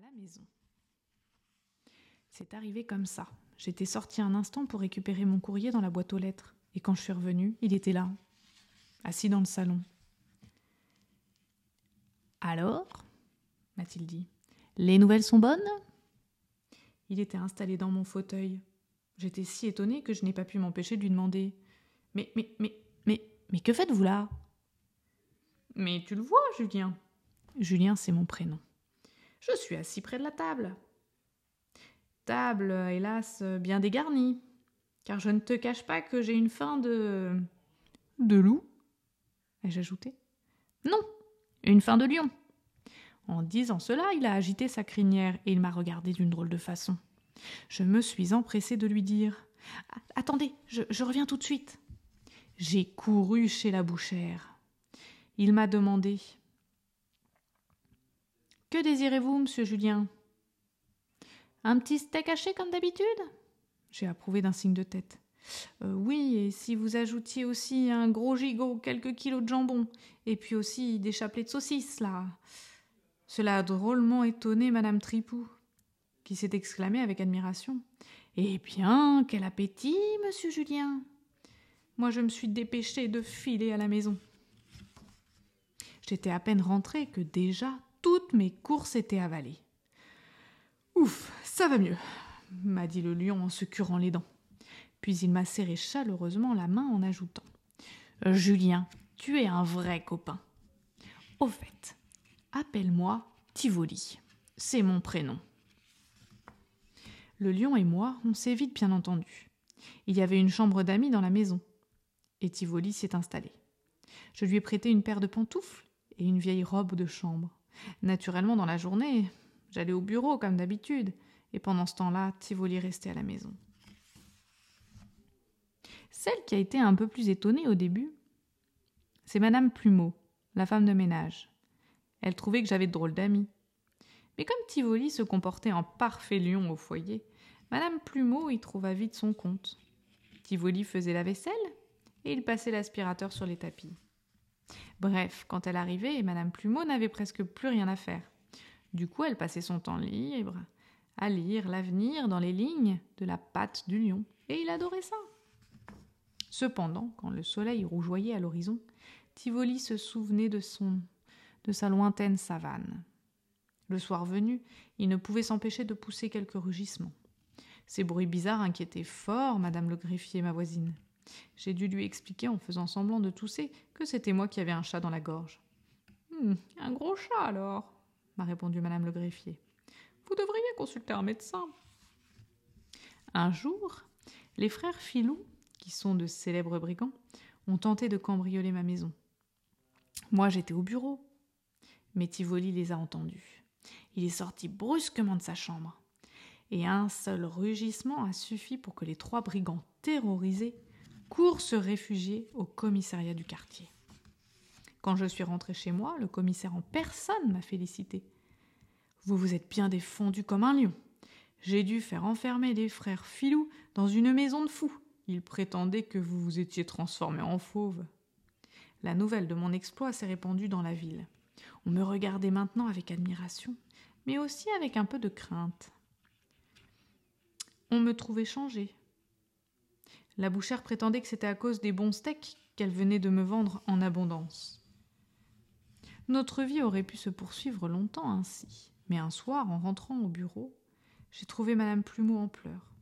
la maison. C'est arrivé comme ça. J'étais sortie un instant pour récupérer mon courrier dans la boîte aux lettres, et quand je suis revenue, il était là, assis dans le salon. Alors m'a-t-il dit. Les nouvelles sont bonnes? Il était installé dans mon fauteuil. J'étais si étonnée que je n'ai pas pu m'empêcher de lui demander. Mais, mais, mais, mais, mais que faites-vous là Mais tu le vois, Julien. Julien, c'est mon prénom. Je suis assis près de la table. Table, hélas, bien dégarnie, car je ne te cache pas que j'ai une faim de. de loup ai-je ajouté. Non, une faim de lion. En disant cela, il a agité sa crinière et il m'a regardé d'une drôle de façon. Je me suis empressée de lui dire Attendez, je, je reviens tout de suite. J'ai couru chez la bouchère. Il m'a demandé Que désirez-vous, monsieur Julien? Un petit steak haché comme d'habitude? J'ai approuvé d'un signe de tête. Euh, oui, et si vous ajoutiez aussi un gros gigot, quelques kilos de jambon, et puis aussi des chapelets de saucisses, là. Cela a drôlement étonné madame Tripou, qui s'est exclamée avec admiration. Eh bien, quel appétit, monsieur Julien. Moi, je me suis dépêchée de filer à la maison. J'étais à peine rentrée que déjà toutes mes courses étaient avalées. Ouf, ça va mieux, m'a dit le lion en se curant les dents. Puis il m'a serré chaleureusement la main en ajoutant Julien, tu es un vrai copain. Au fait, appelle-moi Tivoli. C'est mon prénom. Le lion et moi, on s'est vite bien entendu. Il y avait une chambre d'amis dans la maison. Et Tivoli s'y est installé. Je lui ai prêté une paire de pantoufles et une vieille robe de chambre. Naturellement, dans la journée, j'allais au bureau comme d'habitude, et pendant ce temps-là, Tivoli restait à la maison. Celle qui a été un peu plus étonnée au début, c'est Madame Plumeau, la femme de ménage. Elle trouvait que j'avais de drôles d'amis. Mais comme Tivoli se comportait en parfait lion au foyer, Madame Plumeau y trouva vite son compte. Tivoli faisait la vaisselle et il passait l'aspirateur sur les tapis. Bref, quand elle arrivait, Madame Plumeau n'avait presque plus rien à faire. Du coup, elle passait son temps libre à lire l'avenir dans les lignes de la patte du lion, et il adorait ça. Cependant, quand le soleil rougeoyait à l'horizon, Tivoli se souvenait de son de sa lointaine savane. Le soir venu, il ne pouvait s'empêcher de pousser quelques rugissements. Ces bruits bizarres inquiétaient fort madame le greffier, ma voisine. J'ai dû lui expliquer en faisant semblant de tousser que c'était moi qui avais un chat dans la gorge. Hum, un gros chat alors m'a répondu madame le greffier. Vous devriez consulter un médecin. Un jour, les frères Filou, qui sont de célèbres brigands, ont tenté de cambrioler ma maison. Moi, j'étais au bureau. Mais Tivoli les a entendus. Il est sorti brusquement de sa chambre. Et un seul rugissement a suffi pour que les trois brigands terrorisés courent se réfugier au commissariat du quartier. Quand je suis rentré chez moi, le commissaire en personne m'a félicité. Vous vous êtes bien défendu comme un lion. J'ai dû faire enfermer les frères Filou dans une maison de fous. Ils prétendaient que vous vous étiez transformé en fauve. La nouvelle de mon exploit s'est répandue dans la ville. On me regardait maintenant avec admiration, mais aussi avec un peu de crainte. On me trouvait changé. La bouchère prétendait que c'était à cause des bons steaks qu'elle venait de me vendre en abondance. Notre vie aurait pu se poursuivre longtemps ainsi. Mais un soir, en rentrant au bureau, j'ai trouvé Madame Plumeau en pleurs.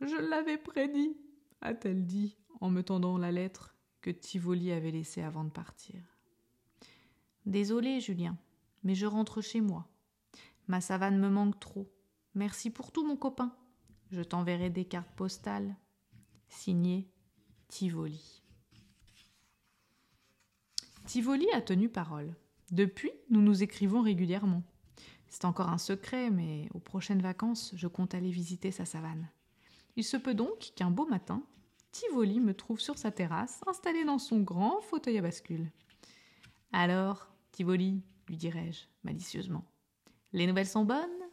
Je l'avais prédit, a-t-elle dit, en me tendant la lettre que Tivoli avait laissée avant de partir. Désolé, Julien, mais je rentre chez moi. Ma savane me manque trop. Merci pour tout, mon copain. Je t'enverrai des cartes postales. Signé Tivoli. Tivoli a tenu parole. Depuis, nous nous écrivons régulièrement. C'est encore un secret, mais aux prochaines vacances, je compte aller visiter sa savane. Il se peut donc qu'un beau matin, Tivoli me trouve sur sa terrasse, installé dans son grand fauteuil à bascule. Alors, Tivoli, lui dirai-je malicieusement, les nouvelles sont bonnes?